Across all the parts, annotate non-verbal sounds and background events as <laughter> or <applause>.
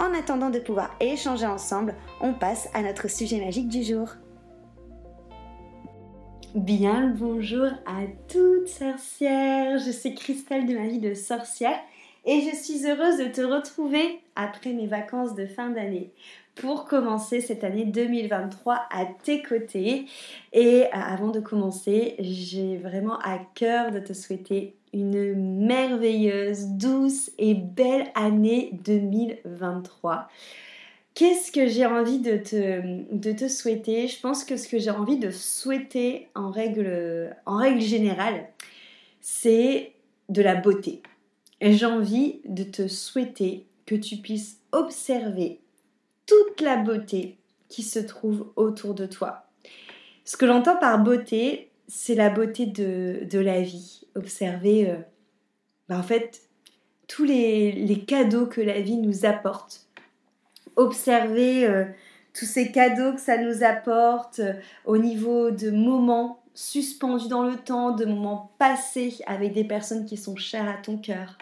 En attendant de pouvoir échanger ensemble, on passe à notre sujet magique du jour. Bien le bonjour à toutes sorcières, je suis Christelle de ma vie de sorcière et je suis heureuse de te retrouver après mes vacances de fin d'année pour commencer cette année 2023 à tes côtés. Et euh, avant de commencer, j'ai vraiment à cœur de te souhaiter une merveilleuse, douce et belle année 2023. Qu'est-ce que j'ai envie de te, de te souhaiter? Je pense que ce que j'ai envie de souhaiter en règle, en règle générale, c'est de la beauté. J'ai envie de te souhaiter que tu puisses observer toute la beauté qui se trouve autour de toi. Ce que j'entends par beauté, c'est la beauté de, la vie. Observer, euh, bah, en fait, tous les, cadeaux que la vie nous apporte. Observer euh, tous ces cadeaux que ça nous apporte euh, au niveau de moments suspendus dans le temps, de moments passés avec des personnes qui sont chères à ton cœur,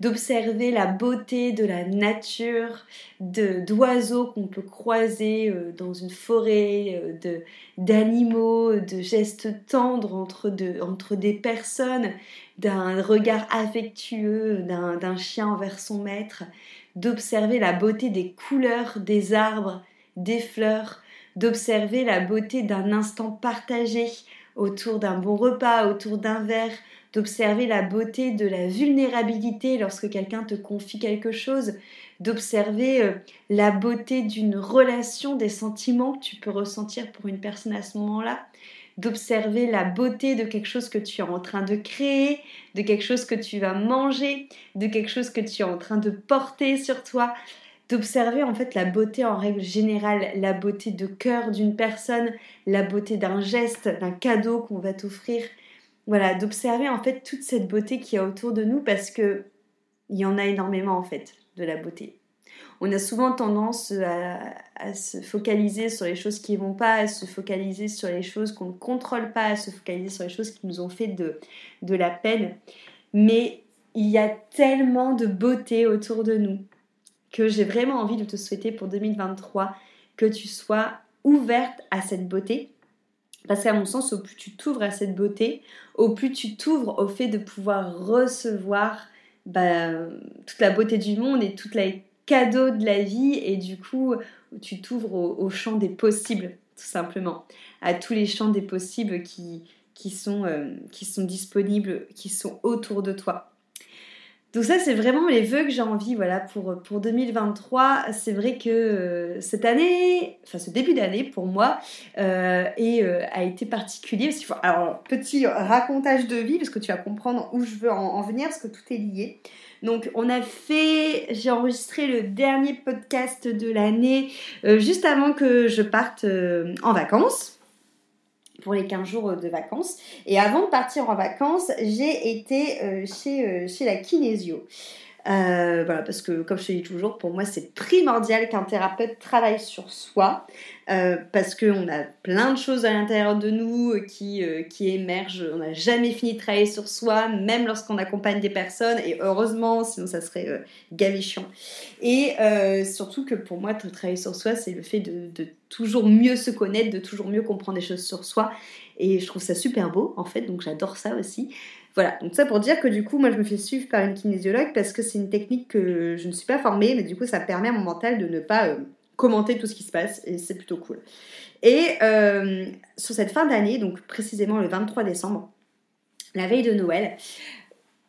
d'observer la beauté de la nature, d'oiseaux qu'on peut croiser euh, dans une forêt, euh, d'animaux, de gestes tendres entre des personnes, d'un regard affectueux d'un chien envers son maître, d'observer la beauté des couleurs des arbres, des fleurs, d'observer la beauté d'un instant partagé autour d'un bon repas, autour d'un verre, d'observer la beauté de la vulnérabilité lorsque quelqu'un te confie quelque chose, d'observer euh, la beauté d'une relation, des sentiments que tu peux ressentir pour une personne à ce moment-là, d'observer la beauté de quelque chose que tu es en train de créer, de quelque chose que tu vas manger, de quelque chose que tu es en train de porter sur toi, d'observer en fait la beauté en règle générale, la beauté de cœur d'une personne, la beauté d'un geste, d'un cadeau qu'on va t'offrir. Voilà, d'observer en fait toute cette beauté qui est autour de nous parce que il y en a énormément en fait de la beauté. On a souvent tendance à, se focaliser sur les choses qui ne vont pas, à se focaliser sur les choses qu'on ne contrôle pas, à se focaliser sur les choses qui nous ont fait de, de la peine. Mais il y a tellement de beauté autour de nous que j'ai vraiment envie de te souhaiter pour 2023 que tu sois ouverte à cette beauté. Parce qu'à mon sens, au plus tu t'ouvres à cette beauté, au plus tu t'ouvres au fait de pouvoir recevoir bah, toute la beauté du monde et tous les cadeaux de la vie. Et du coup, tu t'ouvres au, champ des possibles, tout simplement. À tous les champs des possibles qui, sont, euh, qui sont disponibles, qui sont autour de toi. Donc ça, c'est vraiment les vœux que j'ai envie, voilà, pour, pour 2023. C'est vrai que euh, cette année, enfin ce début d'année pour moi, euh, euh, a été particulier. Alors, petit racontage de vie, parce que tu vas comprendre où je veux en, venir, parce que tout est lié. Donc on a fait, j'ai enregistré le dernier podcast de l'année juste avant que je parte en vacances pour les 15 jours de vacances. Et avant de partir en vacances, j'ai été euh, chez, euh, chez la kinésio. Euh, voilà, parce que comme je te dis toujours, pour moi c'est primordial qu'un thérapeute travaille sur soi, euh, parce qu'on a plein de choses à l'intérieur de nous qui, euh, qui émergent. On n'a jamais fini de travailler sur soi, même lorsqu'on accompagne des personnes, et heureusement, sinon ça serait gavé chiant. Et surtout que pour moi, travailler sur soi, c'est le fait de, de toujours mieux se connaître, de toujours mieux comprendre des choses sur soi. Et je trouve ça super beau, en fait, donc j'adore ça aussi. Voilà, donc ça pour dire que du coup, moi je me fais suivre par une kinésiologue parce que c'est une technique que je ne suis pas formée, mais du coup, ça permet à mon mental de ne pas euh, commenter tout ce qui se passe et c'est plutôt cool. Et euh, sur cette fin d'année, donc précisément le 23 décembre, la veille de Noël,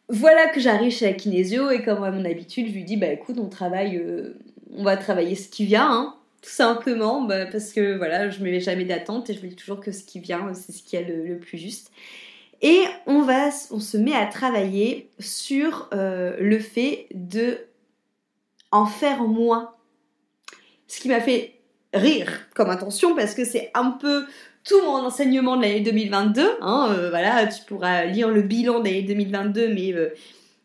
voilà que j'arrive chez la kinésio et comme à mon habitude, je lui dis bah écoute, on travaille, euh, on va travailler ce qui vient, hein, tout simplement, bah, parce que voilà, je ne me mets jamais d'attente et je me dis toujours que ce qui vient, c'est ce qui est le plus juste. Et on, va, on se met à travailler sur euh, le fait de en faire moins. Ce qui m'a fait rire comme intention parce que c'est un peu tout mon enseignement de l'année 2022. Hein, euh, voilà, tu pourras lire le bilan de l'année 2022, mais euh,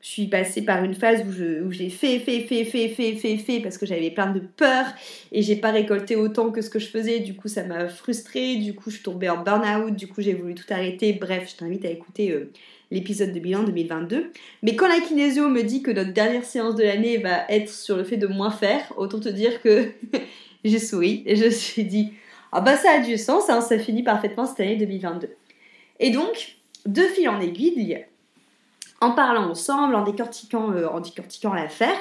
je suis passée par une phase où, j'ai fait, fait, fait, fait, fait, fait, fait, parce que j'avais plein de peur et j'ai pas récolté autant que ce que je faisais. Du coup, ça m'a frustrée. Du coup, je suis tombée en burn-out. Du coup, j'ai voulu tout arrêter. Bref, je t'invite à écouter euh, l'épisode de bilan 2022. Mais quand la kinésio me dit que notre dernière séance de l'année va être sur le fait de moins faire, autant te dire que <laughs> j'ai souri et je me suis dit, ah bah ça a du sens, hein, ça finit parfaitement cette année 2022. Et donc, de fil en aiguille, en parlant ensemble, en décortiquant, euh, en décortiquant l'affaire,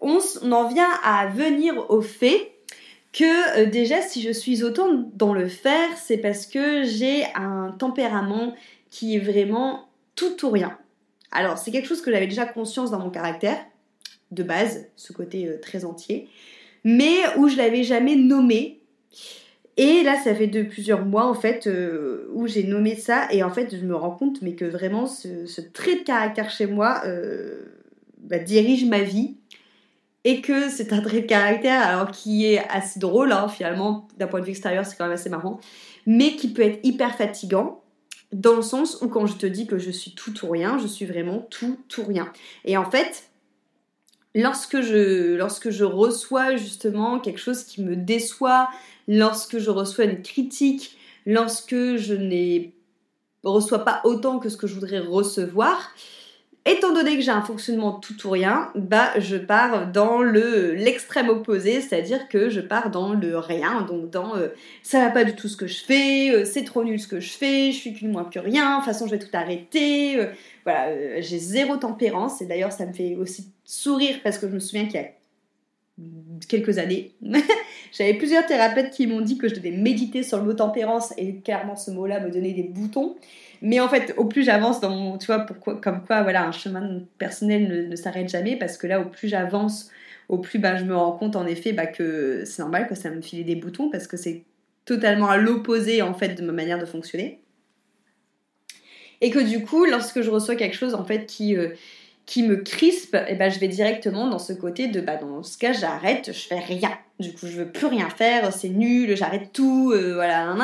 on, en vient à venir au fait que euh, déjà si je suis autant dans le faire, c'est parce que j'ai un tempérament qui est vraiment tout ou rien. Alors c'est quelque chose que j'avais déjà conscience dans mon caractère, de base, ce côté euh, très entier, mais où je l'avais jamais nommé et là, ça fait plusieurs mois en fait euh, où j'ai nommé ça et en fait, je me rends compte mais que vraiment ce, trait de caractère chez moi euh, bah, dirige ma vie et que c'est un trait de caractère alors qui est assez drôle hein, finalement d'un point de vue extérieur, c'est quand même assez marrant, mais qui peut être hyper fatigant dans le sens où quand je te dis que je suis tout ou rien, je suis vraiment tout ou rien. Et en fait, lorsque je, reçois justement quelque chose qui me déçoit, lorsque je reçois une critique, lorsque je ne reçois pas autant que ce que je voudrais recevoir, étant donné que j'ai un fonctionnement tout ou rien, bah je pars dans le l'extrême opposé, c'est-à-dire que je pars dans le rien, donc dans euh, ça va pas du tout ce que je fais, euh, c'est trop nul ce que je fais, je suis qu'une moins que rien, de toute façon je vais tout arrêter, euh, voilà, j'ai zéro tempérance. Et d'ailleurs ça me fait aussi sourire parce que je me souviens qu'il y a quelques années, <laughs> j'avais plusieurs thérapeutes qui m'ont dit que je devais méditer sur le mot tempérance et clairement ce mot-là me donnait des boutons. Mais en fait, au plus j'avance dans mon, tu vois, pourquoi, comme quoi, voilà, un chemin personnel ne, s'arrête jamais parce que là, au plus j'avance, au plus bah, je me rends compte en effet bah, que c'est normal que ça me file des boutons parce que c'est totalement à l'opposé en fait de ma manière de fonctionner. Et que du coup, lorsque je reçois quelque chose en fait qui, euh, qui me crispe, et eh ben, je vais directement dans ce côté de bah, dans ce cas, j'arrête, je fais rien. Du coup, je veux plus rien faire, c'est nul, j'arrête tout, euh, voilà,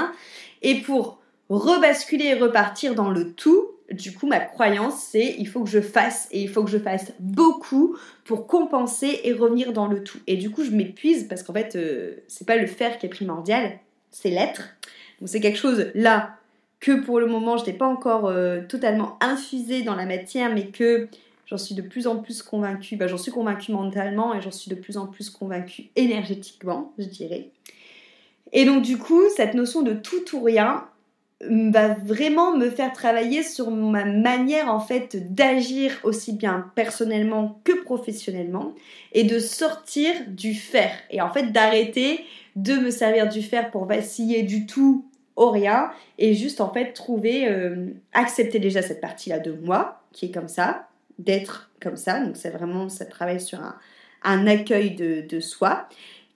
Et pour rebasculer et repartir dans le tout, du coup, ma croyance, c'est il faut que je fasse et il faut que je fasse beaucoup pour compenser et revenir dans le tout. Et du coup, je m'épuise parce qu'en fait, euh, c'est pas le faire qui est primordial, c'est l'être. Donc, c'est quelque chose là que pour le moment, je n'ai pas encore euh, totalement infusé dans la matière, mais que j'en suis de plus en plus convaincue, bah, j'en suis convaincue mentalement et j'en suis de plus en plus convaincue énergétiquement, je dirais. Et donc du coup, cette notion de tout ou rien va vraiment me faire travailler sur ma manière en fait d'agir aussi bien personnellement que professionnellement et de sortir du faire et en fait d'arrêter de me servir du faire pour vaciller du tout au rien et juste en fait trouver euh, accepter déjà cette partie là de moi qui est comme ça d'être comme ça. Donc c'est vraiment, ça travaille sur un, accueil de, soi.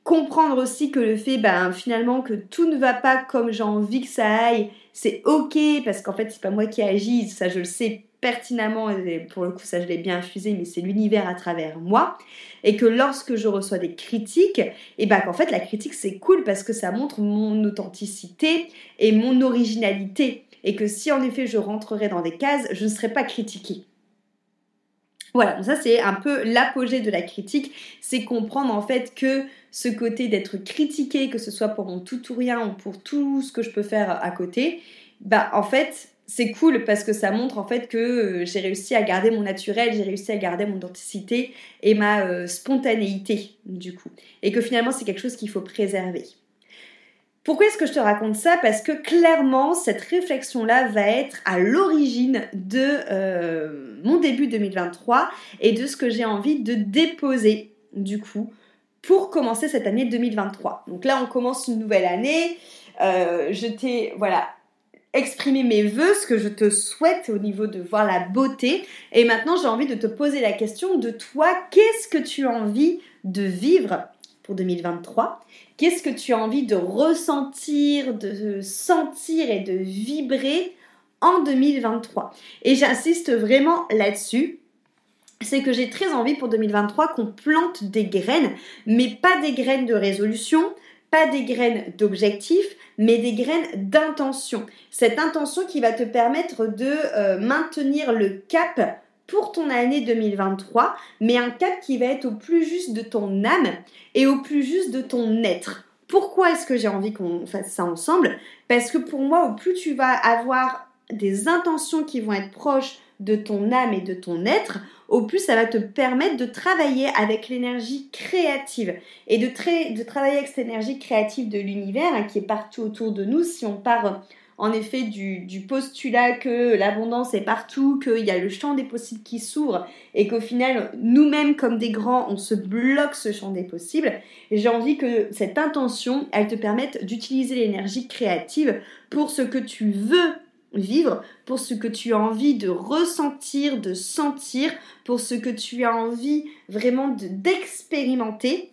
Comprendre aussi que le fait, ben, finalement, que tout ne va pas comme j'ai envie que ça aille, c'est ok, parce qu'en fait, c'est pas moi qui agis, ça je le sais pertinemment, et pour le coup, ça je l'ai bien infusé, mais c'est l'univers à travers moi. Et que lorsque je reçois des critiques, et ben qu'en fait, la critique c'est cool parce que ça montre mon authenticité et mon originalité. Et que si en effet je rentrerais dans des cases, je ne serais pas critiquée. Voilà, ça c'est un peu l'apogée de la critique, c'est comprendre en fait que ce côté d'être critiqué, que ce soit pour mon tout ou rien ou pour tout ce que je peux faire à côté, bah en fait c'est cool parce que ça montre en fait que euh, j'ai réussi à garder mon naturel, j'ai réussi à garder mon authenticité et ma euh, spontanéité du coup. Et que finalement c'est quelque chose qu'il faut préserver. Pourquoi est-ce que je te raconte ça? Parce que clairement, cette réflexion-là va être à l'origine de euh, mon début 2023 et de ce que j'ai envie de déposer, du coup, pour commencer cette année 2023. Donc là, on commence une nouvelle année. je t'ai, voilà, exprimer mes voeux, ce que je te souhaite au niveau de voir la beauté. Et maintenant, j'ai envie de te poser la question de toi, qu'est-ce que tu as envie de vivre pour 2023 Qu'est-ce que tu as envie de ressentir, de sentir et de vibrer en 2023 Et j'insiste vraiment là-dessus c'est que j'ai très envie pour 2023 qu'on plante des graines, mais pas des graines de résolution, pas des graines d'objectifs, mais des graines d'intention. Cette intention qui va te permettre de euh, maintenir le cap pour ton année 2023, mais un cap qui va être au plus juste de ton âme et au plus juste de ton être. Pourquoi est-ce que j'ai envie qu'on fasse ça ensemble? Parce que pour moi, au plus tu vas avoir des intentions qui vont être proches de ton âme et de ton être, au plus ça va te permettre de travailler avec l'énergie créative et de, travailler avec cette énergie créative de l'univers hein, qui est partout autour de nous. Si on part en effet du, postulat que l'abondance est partout, qu'il y a le champ des possibles qui s'ouvre et qu'au final, nous-mêmes comme des grands, on se bloque ce champ des possibles, j'ai envie que cette intention, elle te permette d'utiliser l'énergie créative pour ce que tu veux vivre, pour ce que tu as envie de ressentir, de sentir, pour ce que tu as envie vraiment d'expérimenter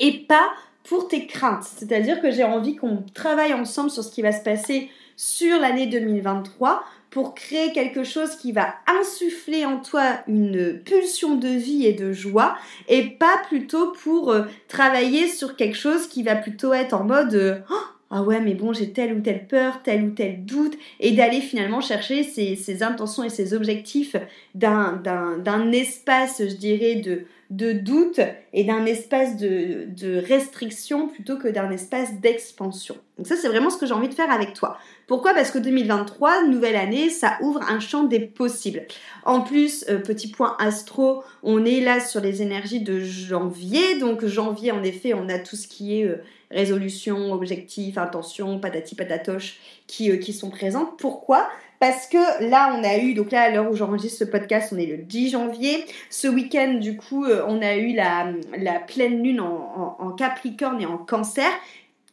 et pas pour tes craintes. C'est-à-dire que j'ai envie qu'on travaille ensemble sur ce qui va se passer sur l'année 2023 pour créer quelque chose qui va insuffler en toi une pulsion de vie et de joie et pas plutôt pour euh, travailler sur quelque chose qui va plutôt être en mode euh, oh, ah ouais mais bon j'ai telle ou telle peur, tel ou tel doute, et d'aller finalement chercher ces, intentions et ces objectifs d'un espace, je dirais, de, de doute et d'un espace de, restriction plutôt que d'un espace d'expansion. Donc ça c'est vraiment ce que j'ai envie de faire avec toi. Pourquoi? Parce que 2023, nouvelle année, ça ouvre un champ des possibles. En plus, euh, petit point astro, on est là sur les énergies de janvier, donc janvier en effet on a tout ce qui est... Euh, résolution, objectif, intention, patati patatoche qui, euh, qui sont présentes. Pourquoi? Parce que là, on a eu, donc là, à l'heure où j'enregistre ce podcast, on est le 10 janvier. Ce week-end, du coup, euh, on a eu la, pleine lune en, Capricorne et en Cancer.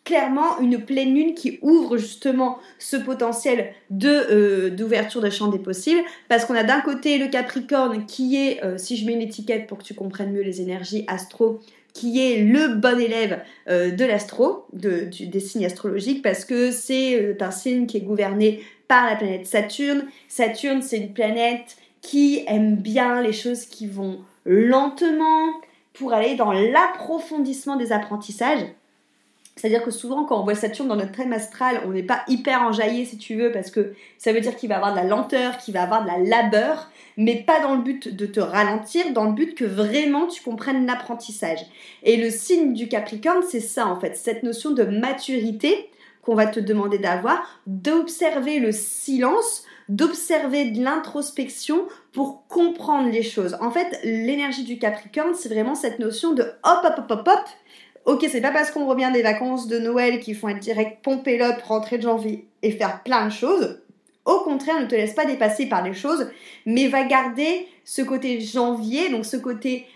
Clairement une pleine lune qui ouvre justement ce potentiel euh, d'ouverture de champ des possibles. Parce qu'on a d'un côté le Capricorne qui est si je mets une étiquette pour que tu comprennes mieux les énergies astro qui est le bon élève euh, de l'astro, de, des signes astrologiques, parce que c'est euh, un signe qui est gouverné par la planète Saturne. Saturne, c'est une planète qui aime bien les choses qui vont lentement pour aller dans l'approfondissement des apprentissages. C'est-à-dire que souvent, quand on voit Saturne dans notre thème astral, on n'est pas hyper enjaillé, si tu veux, parce que ça veut dire qu'il va avoir de la lenteur, qu'il va avoir de la labeur, mais pas dans le but de te ralentir, dans le but que vraiment tu comprennes l'apprentissage. Et le signe du Capricorne, c'est ça en fait, cette notion de maturité va te demander d'avoir, d'observer le silence, d'observer de l'introspection pour comprendre les choses. En fait, l'énergie du Capricorne, c'est vraiment cette notion de hop, hop, hop, hop, hop. Ok, c'est pas parce qu'on revient des vacances de Noël qu'il faut être direct pomper l'op, rentrer de janvier et faire plein de choses. Au contraire, ne te laisse pas dépasser par les choses, mais va garder ce côté janvier, donc ce côté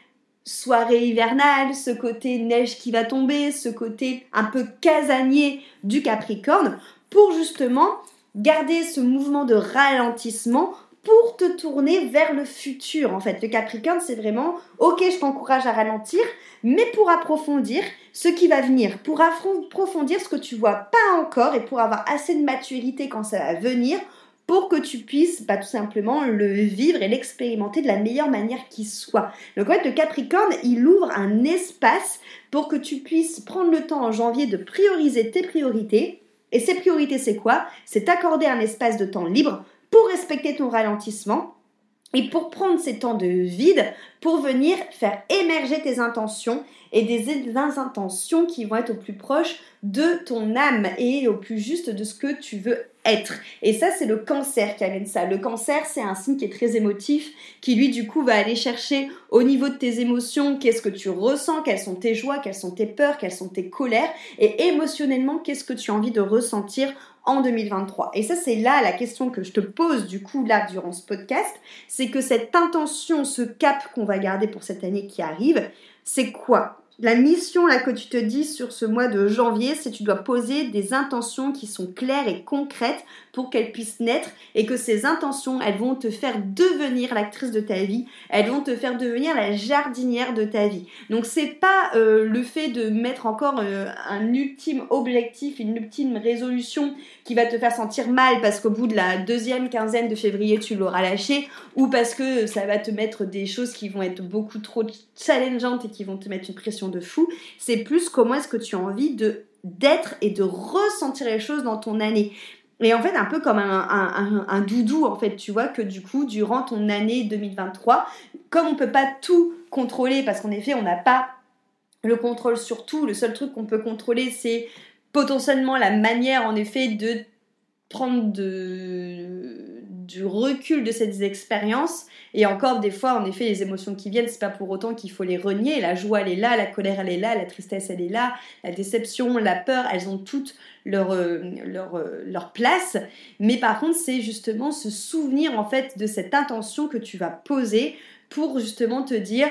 soirée hivernale, ce côté neige qui va tomber, ce côté un peu casanier du Capricorne, pour justement garder ce mouvement de ralentissement pour te tourner vers le futur. En fait, le Capricorne, c'est vraiment, ok, je t'encourage à ralentir, mais pour approfondir ce qui va venir, pour approfondir ce que tu vois pas encore et pour avoir assez de maturité quand ça va venir pour que tu puisses bah, tout simplement le vivre et l'expérimenter de la meilleure manière qui soit. Donc en fait, le Capricorne, il ouvre un espace pour que tu puisses prendre le temps en janvier de prioriser tes priorités. Et ces priorités, c'est quoi? C'est t'accorder un espace de temps libre pour respecter ton ralentissement, Et pour prendre ces temps de vide, pour venir faire émerger tes intentions et des intentions qui vont être au plus proche de ton âme et au plus juste de ce que tu veux être. Et ça, c'est le cancer qui amène ça. Le cancer, c'est un signe qui est très émotif, qui lui, du coup, va aller chercher au niveau de tes émotions, qu'est-ce que tu ressens, quelles sont tes joies, quelles sont tes peurs, quelles sont tes colères, et émotionnellement, qu'est-ce que tu as envie de ressentir en 2023 Et ça, c'est là la question que je te pose du coup là durant ce podcast, c'est que cette intention, ce cap qu'on va garder pour cette année qui arrive, c'est quoi? La mission là que tu te dis sur ce mois de janvier, c'est tu dois poser des intentions qui sont claires et concrètes pour qu'elles puissent naître et que ces intentions, elles vont te faire devenir l'actrice de ta vie, elles vont te faire devenir la jardinière de ta vie. Donc c'est pas euh, le fait de mettre encore euh, un ultime objectif, une ultime résolution qui va te faire sentir mal parce qu'au bout de la deuxième quinzaine de février tu l'auras lâché ou parce que ça va te mettre des choses qui vont être beaucoup trop challengeantes et qui vont te mettre une pression de fou. C'est plus comment est-ce que tu as envie de d'être et de ressentir les choses dans ton année. Et en fait, un peu comme un, doudou, en fait, tu vois, que du coup, durant ton année 2023, comme on peut pas tout contrôler, parce qu'en effet, on n'a pas le contrôle sur tout, le seul truc qu'on peut contrôler, c'est potentiellement la manière, en effet, de prendre de, du recul de ces expériences. Et encore, des fois, en effet, les émotions qui viennent, c'est pas pour autant qu'il faut les renier. La joie, elle est là, la colère, elle est là, la tristesse, elle est là, la déception, la peur, elles ont toutes leur, euh, leur, euh, leur place. Mais par contre, c'est justement se souvenir, en fait, de cette intention que tu vas poser pour justement te dire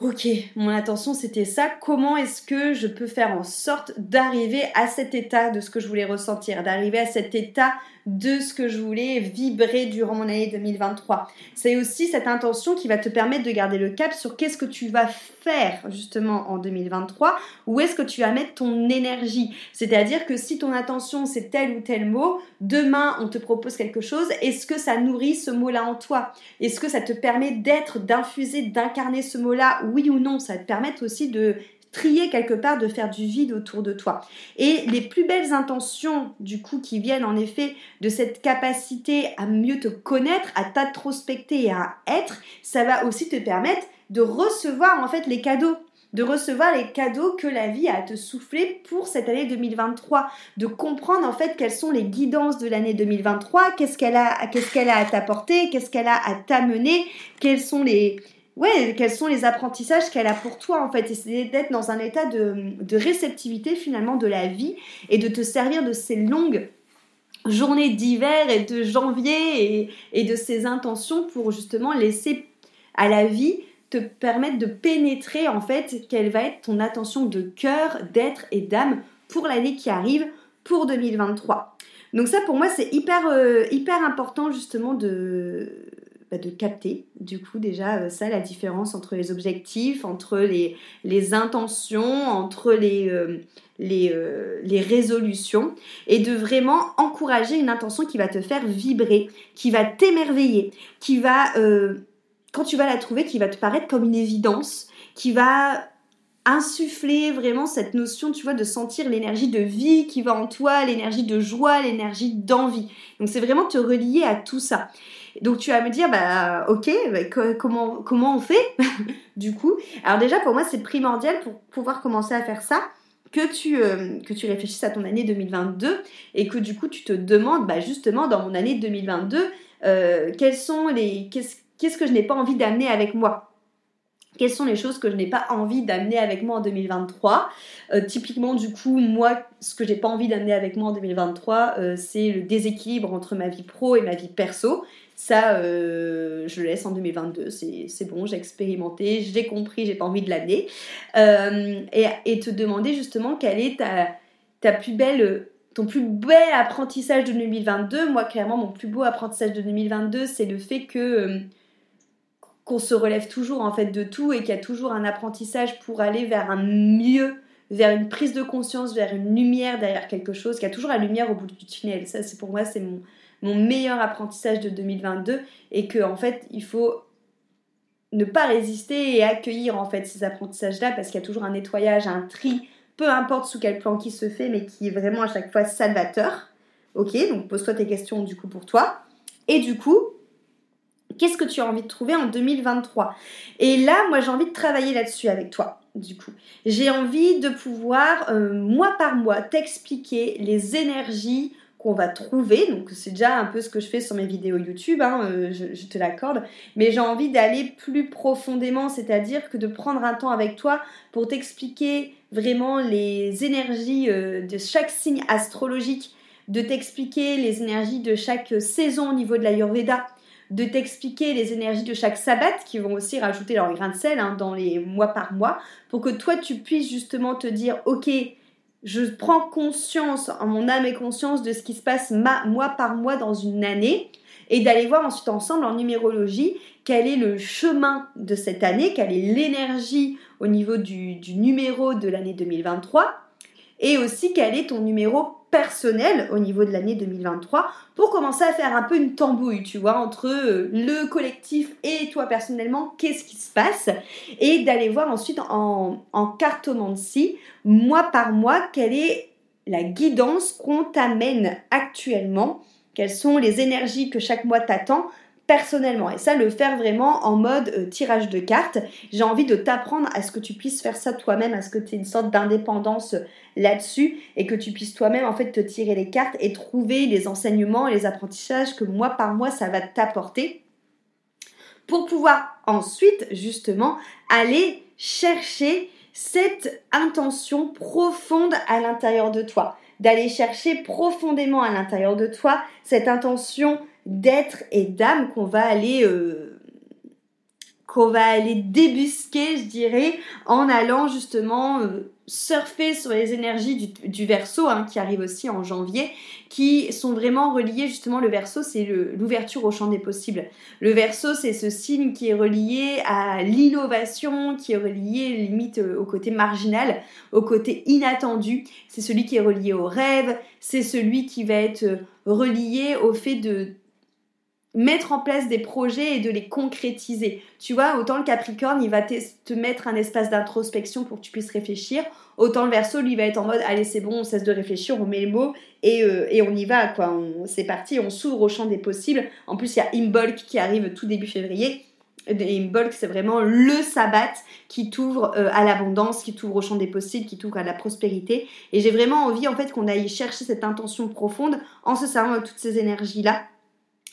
Ok, mon intention c'était ça. Comment est-ce que je peux faire en sorte d'arriver à cet état de ce que je voulais ressentir, d'arriver à cet état de ce que je voulais vibrer durant mon année 2023. C'est aussi cette intention qui va te permettre de garder le cap sur qu'est-ce que tu vas faire justement en 2023, où est-ce que tu vas mettre ton énergie? C'est-à-dire que si ton intention c'est tel ou tel mot, demain on te propose quelque chose, est-ce que ça nourrit ce mot-là en toi? Est-ce que ça te permet d'être, d'infuser, d'incarner ce mot-là Oui ou non Ça te permet aussi de trier quelque part, de faire du vide autour de toi. Et les plus belles intentions, du coup, qui viennent en effet de cette capacité à mieux te connaître, à t'introspecter et à être, ça va aussi te permettre de recevoir en fait les cadeaux. De recevoir les cadeaux que la vie a à te souffler pour cette année 2023, de comprendre en fait quelles sont les guidances de l'année 2023, qu'est-ce qu'elle a, qu'est-ce qu'elle a à t'apporter, qu'est-ce qu'elle a à t'amener, quels sont les, ouais, quels sont les apprentissages qu'elle a pour toi en fait? Et d'être dans un état de, réceptivité finalement de la vie et de te servir de ces longues journées d'hiver et de janvier et, et, de ces intentions pour justement laisser à la vie te permettre de pénétrer en fait quelle va être ton attention de cœur, d'être et d'âme pour l'année qui arrive pour 2023. Donc ça pour moi c'est hyper, euh, hyper important justement de, de capter, du coup, déjà, euh, ça, la différence entre les objectifs, entre les, les intentions, entre les, euh, les, euh, les, résolutions, et de vraiment encourager une intention qui va te faire vibrer, qui va t'émerveiller, qui va, quand tu vas la trouver, qui va te paraître comme une évidence, qui va insuffler vraiment cette notion, tu vois, de sentir l'énergie de vie qui va en toi, l'énergie de joie, l'énergie d'envie. Donc c'est vraiment te relier à tout ça. Donc tu vas me dire, bah ok, bah, comment, comment on fait? <laughs> Du coup Alors déjà pour moi c'est primordial pour pouvoir commencer à faire ça que tu, euh, réfléchisses à ton année 2022 et que du coup tu te demandes, bah, justement dans mon année 2022, euh, qu'est-ce que je n'ai pas envie d'amener avec moi? Quelles sont les choses que je n'ai pas envie d'amener avec moi en 2023 euh, Typiquement, du coup, moi, ce que j'ai pas envie d'amener avec moi en 2023, euh, c'est le déséquilibre entre ma vie pro et ma vie perso. Ça, euh, je le laisse en 2022. C'est bon, j'ai expérimenté, j'ai compris, j'ai pas envie de l'amener. Et, et, te demander justement quelle est ta, ta plus belle ton plus bel apprentissage de 2022. Moi, clairement, mon plus beau apprentissage de 2022, c'est le fait que qu'on se relève toujours en fait de tout et qu'il y a toujours un apprentissage pour aller vers un mieux, vers une prise de conscience, vers une lumière derrière quelque chose, qu'il y a toujours la lumière au bout du tunnel. Ça, c'est pour moi, c'est mon, mon meilleur apprentissage de 2022 et que en fait, il faut ne pas résister et accueillir en fait ces apprentissages-là parce qu'il y a toujours un nettoyage, un tri, peu importe sous quel plan qui se fait, mais qui est vraiment à chaque fois salvateur. Ok, donc pose-toi tes questions du coup pour toi. Et du coup, Qu'est-ce que tu as envie de trouver en 2023 Et là, moi, j'ai envie de travailler là-dessus avec toi. Du coup, j'ai envie de pouvoir, euh, mois par mois, t'expliquer les énergies qu'on va trouver. Donc c'est déjà un peu ce que je fais sur mes vidéos YouTube, hein, euh, je, te l'accorde. Mais j'ai envie d'aller plus profondément, c'est-à-dire que de prendre un temps avec toi pour t'expliquer vraiment les énergies euh, de chaque signe astrologique, de t'expliquer les énergies de chaque saison au niveau de l'Ayurveda, de t'expliquer les énergies de chaque sabbat qui vont aussi rajouter leur grain de sel hein, dans les mois par mois, pour que toi tu puisses justement te dire, ok, je prends conscience, en mon âme et conscience, de ce qui se passe mois par mois dans une année et d'aller voir ensuite ensemble en numérologie quel est le chemin de cette année, quelle est l'énergie au niveau du, du numéro de l'année 2023 et aussi quel est ton numéro personnel au niveau de l'année 2023 pour commencer à faire un peu une tambouille, tu vois, entre euh, le collectif et toi personnellement, qu'est-ce qui se passe? Et d'aller voir ensuite en, en cartomancie, mois par mois, quelle est la guidance qu'on t'amène actuellement, quelles sont les énergies que chaque mois t'attend? Personnellement. Et ça, le faire vraiment en mode euh, tirage de cartes. J'ai envie de t'apprendre à ce que tu puisses faire ça toi-même, à ce que tu aies une sorte d'indépendance euh, là-dessus et que tu puisses toi-même en fait te tirer les cartes et trouver les enseignements et les apprentissages que mois par mois ça va t'apporter pour pouvoir ensuite justement aller chercher cette intention profonde à l'intérieur de toi, d'aller chercher profondément à l'intérieur de toi cette intention d'être et d'âme qu'on va aller euh, qu'on va aller débusquer, je dirais, en allant justement euh, surfer sur les énergies du, verso hein, qui arrive aussi en janvier, qui sont vraiment reliées justement. Le verso, c'est l'ouverture au champ des possibles. Le verso, c'est ce signe qui est relié à l'innovation, qui est relié limite euh, au côté marginal, au côté inattendu. C'est celui qui est relié au rêve, c'est celui qui va être relié au fait de mettre en place des projets et de les concrétiser. Tu vois, autant le Capricorne, il va te, mettre un espace d'introspection pour que tu puisses réfléchir, autant le Verseau, lui, va être en mode, allez, c'est bon, on cesse de réfléchir, on met les mots et, euh, et on y va, quoi. C'est parti, on s'ouvre au champ des possibles. En plus, il y a Imbolc qui arrive tout début février. Imbolc, c'est vraiment le sabbat qui t'ouvre euh, à l'abondance, qui t'ouvre au champ des possibles, qui t'ouvre à la prospérité. Et j'ai vraiment envie, en fait, qu'on aille chercher cette intention profonde en se servant de toutes ces énergies-là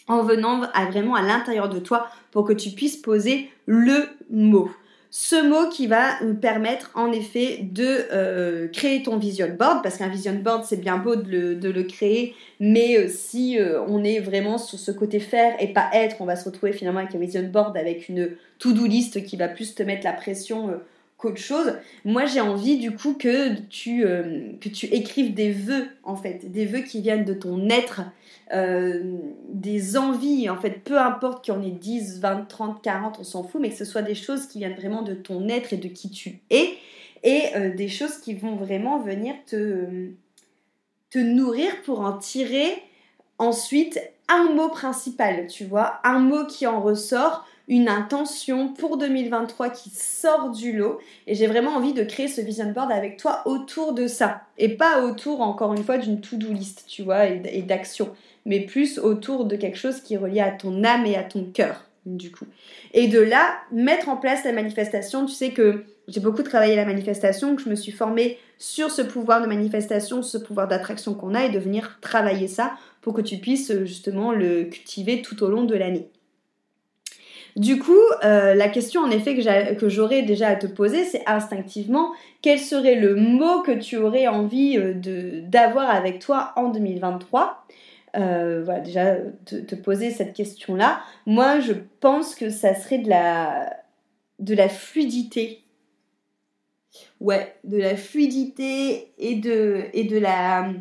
en venant à vraiment à l'intérieur de toi pour que tu puisses poser le mot. Ce mot qui va nous permettre en effet de euh, créer ton vision board, parce qu'un vision board c'est bien beau de le, créer, mais euh, si euh, on est vraiment sur ce côté faire et pas être, on va se retrouver finalement avec un vision board avec une to-do list qui va plus te mettre la pression qu'autre chose. Moi, j'ai envie du coup que tu, que tu écrives des vœux, en fait, des vœux qui viennent de ton être, euh, des envies, en fait, peu importe qu'il y en ait 10, 20, 30, 40, on s'en fout, mais que ce soit des choses qui viennent vraiment de ton être et de qui tu es, et euh, des choses qui vont vraiment venir te, te nourrir pour en tirer ensuite un mot principal, tu vois, un mot qui en ressort, une intention pour 2023 qui sort du lot. Et j'ai vraiment envie de créer ce vision board avec toi autour de ça. Et pas autour, encore une fois, d'une to-do list, tu vois, et, d'action. Mais plus autour de quelque chose qui est relié à ton âme et à ton cœur, du coup. Et de là, mettre en place la manifestation. Tu sais que j'ai beaucoup travaillé la manifestation, que je me suis formée sur ce pouvoir de manifestation, ce pouvoir d'attraction qu'on a et de venir travailler ça pour que tu puisses justement le cultiver tout au long de l'année. Du coup, euh, la question en effet que j'aurais déjà à te poser, c'est instinctivement, quel serait le mot que tu aurais envie euh, d'avoir avec toi en 2023 euh, voilà, déjà te, poser cette question-là. Moi, je pense que ça serait de la, fluidité. Ouais, de la fluidité et de la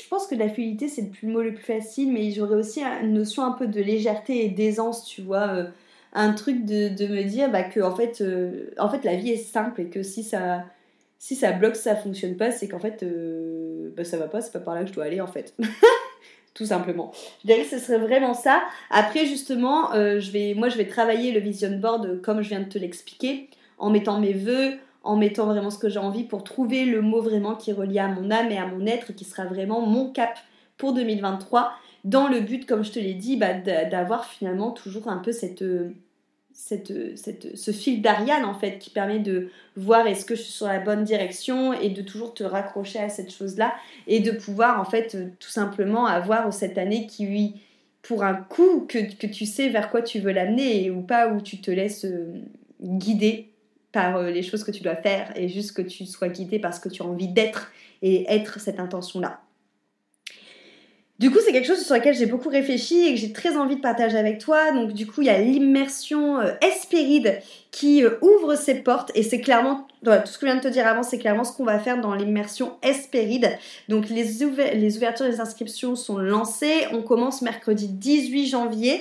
je pense que la fluidité, c'est le, mot le plus facile, mais j'aurais aussi une notion un peu de légèreté et d'aisance, tu vois. Euh, un truc de, me dire bah, que en fait, euh, en fait, la vie est simple et que si ça, si ça bloque, ça fonctionne pas, c'est qu'en fait, euh, bah, ça va pas, c'est pas par là que je dois aller en fait. <laughs> Tout simplement. Je dirais que ce serait vraiment ça. Après, justement, je vais, moi, je vais travailler le vision board comme je viens de te l'expliquer, en mettant mes vœux, en mettant vraiment ce que j'ai envie pour trouver le mot vraiment qui est relié à mon âme et à mon être, qui sera vraiment mon cap pour 2023. dans le but, comme je te l'ai dit, bah, d'avoir finalement toujours un peu cette, cette, cette, ce fil d'Ariane en fait qui permet de voir est-ce que je suis sur la bonne direction et de toujours te raccrocher à cette chose-là et de pouvoir en fait tout simplement avoir cette année qui pour un coup que, tu sais vers quoi tu veux l'amener ou pas où tu te laisses euh, guider par euh, les choses que tu dois faire et juste que tu sois guidé par ce que tu as envie d'être et être cette intention-là. Du coup, c'est quelque chose sur lequel j'ai beaucoup réfléchi et que j'ai très envie de partager avec toi. Donc, du coup, il y a l'immersion euh, Espéride qui euh, ouvre ses portes et c'est clairement, tout ce que je viens de te dire avant, c'est clairement ce qu'on va faire dans l'immersion Espéride. Donc, les, les ouvertures des inscriptions sont lancées. On commence mercredi 18 janvier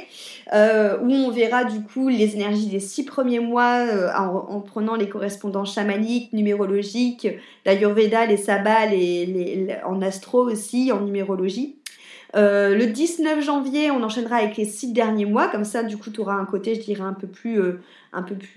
euh, où on verra du coup les énergies des six premiers mois en, prenant les correspondants chamaniques, numérologiques, l'Ayurveda, les sabbats, les, en astro aussi, en numérologie. Euh, le 19 janvier, on enchaînera avec les six derniers mois. Comme ça, du coup, tu auras un côté, je dirais, un peu plus, euh,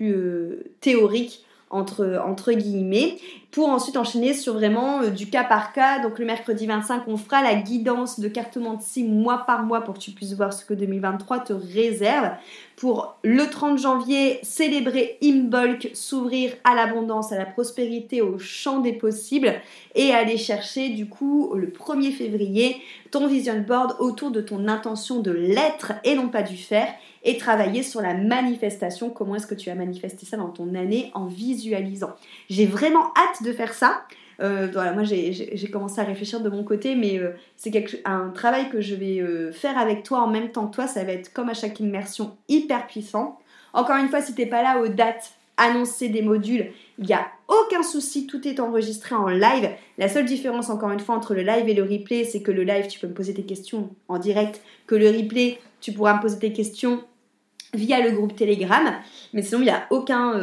euh, théorique entre, entre guillemets, pour ensuite enchaîner sur vraiment du cas par cas. Donc le mercredi 25, on fera la guidance de six mois par mois pour que tu puisses voir ce que 2023 te réserve. Pour le 30 janvier, célébrer Imbolc, s'ouvrir à l'abondance, à la prospérité, au champ des possibles et aller chercher du coup le 1er février ton vision board autour de ton intention de l'être et non pas du faire et travailler sur la manifestation, comment est-ce que tu as manifesté ça dans ton année en visualisant? J'ai vraiment hâte de faire ça. Euh, voilà, moi j'ai commencé à réfléchir de mon côté, mais euh, c'est un travail que je vais euh, faire avec toi en même temps que toi. Ça va être comme à chaque immersion hyper puissant. Encore une fois, si t'es pas là aux dates annoncer des modules, il n'y a aucun souci, tout est enregistré en live. La seule différence, encore une fois, entre le live et le replay, c'est que le live, tu peux me poser tes questions en direct, que le replay, tu pourras me poser tes questions via le groupe Telegram. Mais sinon, il n'y a aucun,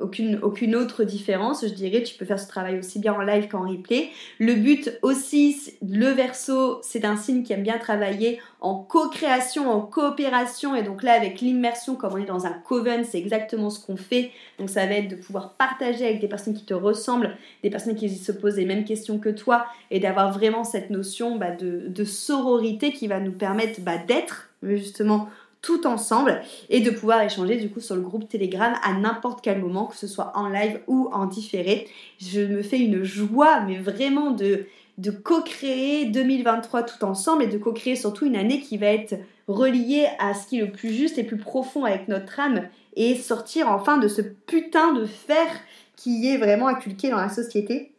aucune, autre différence, je dirais. Tu peux faire ce travail aussi bien en live qu'en replay. Le but aussi, le verso, c'est un signe qui aime bien travailler en co-création, en coopération. Et donc là, avec l'immersion, comme on est dans un coven, c'est exactement ce qu'on fait. Donc ça va être de pouvoir partager avec des personnes qui te ressemblent, des personnes qui se posent les mêmes questions que toi, et d'avoir vraiment cette notion bah, de, de, sororité qui va nous permettre bah, d'être justement tout ensemble et de pouvoir échanger du coup sur le groupe Telegram à n'importe quel moment, que ce soit en live ou en différé. Je me fais une joie, mais vraiment de, de co-créer 2023 tout ensemble et de co-créer surtout une année qui va être reliée à ce qui est le plus juste et plus profond avec notre âme et sortir enfin de ce putain de fer qui est vraiment inculqué dans la société.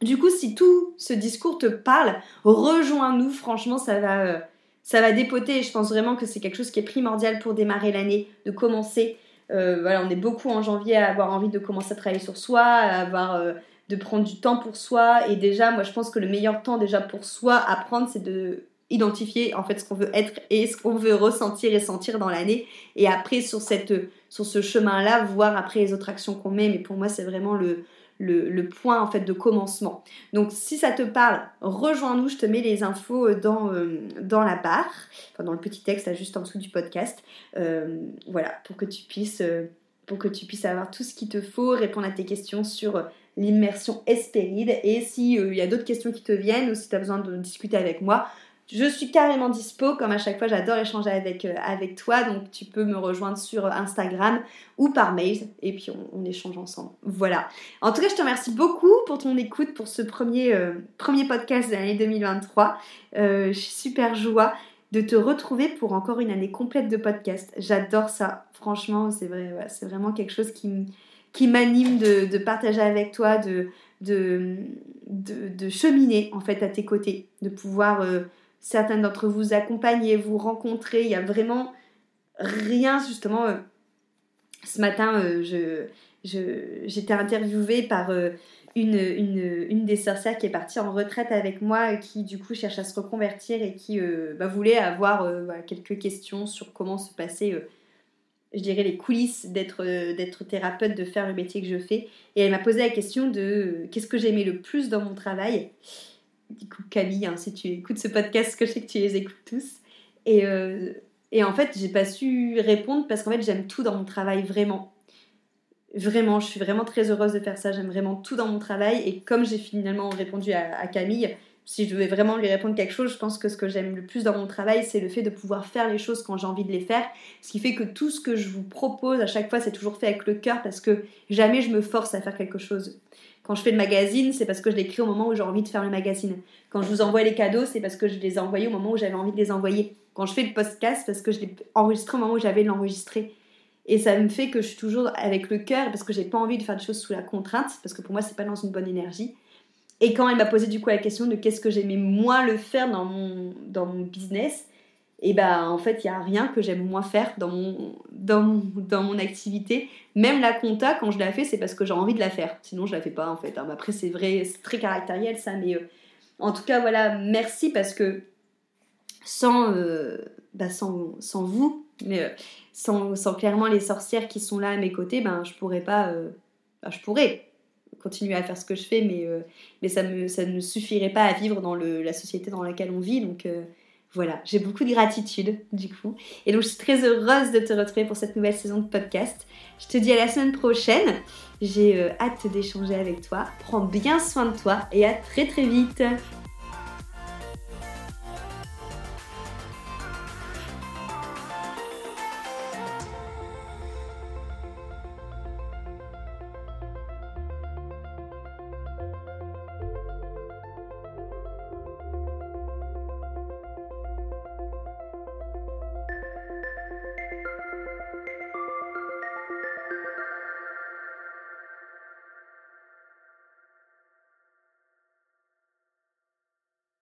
Du coup, si tout ce discours te parle, rejoins-nous, franchement, ça va... Ça va dépoter. je pense vraiment que c'est quelque chose qui est primordial pour démarrer l'année, de commencer. Euh, voilà, on est beaucoup en janvier à avoir envie de commencer à travailler sur soi, à avoir euh, de prendre du temps pour soi. Et déjà, moi, je pense que le meilleur temps déjà pour soi à prendre, c'est de identifier en fait ce qu'on veut être et ce qu'on veut ressentir et sentir dans l'année. Et après, sur ce chemin-là, voir après les autres actions qu'on met. Mais pour moi, c'est vraiment le le, point en fait de commencement. Donc si ça te parle, rejoins-nous, je te mets les infos dans, euh, dans la barre, dans le petit texte juste en dessous du podcast. Euh, voilà, pour que tu puisses euh, pour que tu puisses avoir tout ce qu'il te faut, répondre à tes questions sur l'immersion Espéride. Et s'il y a d'autres questions qui te viennent ou si tu as besoin de discuter avec moi, je suis carrément dispo, comme à chaque fois j'adore échanger avec, euh, avec toi, donc tu peux me rejoindre sur Instagram ou par mail et puis on, échange ensemble. Voilà. En tout cas, je te remercie beaucoup pour ton écoute pour ce premier, euh, premier podcast de l'année 2023. Euh, je suis super joie de te retrouver pour encore une année complète de podcast. J'adore ça. Franchement, c'est vrai, c'est vraiment quelque chose qui, qui m'anime de, partager avec toi, de, de, de, cheminer en fait à tes côtés, de pouvoir certains d'entre vous accompagner, vous rencontrer. Il y a vraiment rien, justement. Euh, ce matin, euh, je, j'étais interviewée par euh, une, des sorcières qui est partie en retraite avec moi, qui du coup cherche à se reconvertir et qui bah, voulait avoir quelques questions sur comment se passer, je dirais, les coulisses d'être, d'être thérapeute, de faire le métier que je fais. Et elle m'a posé la question de qu'est-ce que j'aimais le plus dans mon travail? Du coup Camille, hein, si tu écoutes ce podcast, que je sais que tu les écoutes tous. Et, euh, et en fait, j'ai pas su répondre parce qu'en fait, j'aime tout dans mon travail, vraiment. Vraiment, je suis vraiment très heureuse de faire ça. J'aime vraiment tout dans mon travail. Et comme j'ai finalement répondu à, Camille, si je devais vraiment lui répondre quelque chose, je pense que ce que j'aime le plus dans mon travail, c'est le fait de pouvoir faire les choses quand j'ai envie de les faire. Ce qui fait que tout ce que je vous propose à chaque fois, c'est toujours fait avec le cœur parce que jamais je me force à faire quelque chose. Quand je fais le magazine, c'est parce que je l'écris au moment où j'ai envie de faire le magazine. Quand je vous envoie les cadeaux, c'est parce que je les ai envoyés au moment où j'avais envie de les envoyer. Quand je fais le podcast, parce que je l'ai enregistré au moment où j'avais l'enregistrer. Et ça me fait que je suis toujours avec le cœur parce que j'ai pas envie de faire des choses sous la contrainte, parce que pour moi, c'est pas dans une bonne énergie. Et quand elle m'a posé du coup la question de qu'est-ce que j'aimais moins le faire dans mon business, et bah en fait, il n'y a rien que j'aime moins faire dans mon, dans, activité. Même la compta, quand je la fais, c'est parce que j'ai envie de la faire. Sinon, je la fais pas en fait. Hein. Après, c'est vrai, c'est très caractériel ça, mais euh, en tout cas, voilà, merci parce que sans, euh, bah, sans, sans, vous, euh, sans, clairement les sorcières qui sont là à mes côtés, ben je pourrais pas. Bah, je pourrais continuer à faire ce que je fais, mais, mais ça, me, ne suffirait pas à vivre dans le, la société dans laquelle on vit. Donc voilà, j'ai beaucoup de gratitude du coup. Et donc je suis très heureuse de te retrouver pour cette nouvelle saison de podcast. Je te dis à la semaine prochaine. J'ai euh, hâte d'échanger avec toi. Prends bien soin de toi et à très très vite.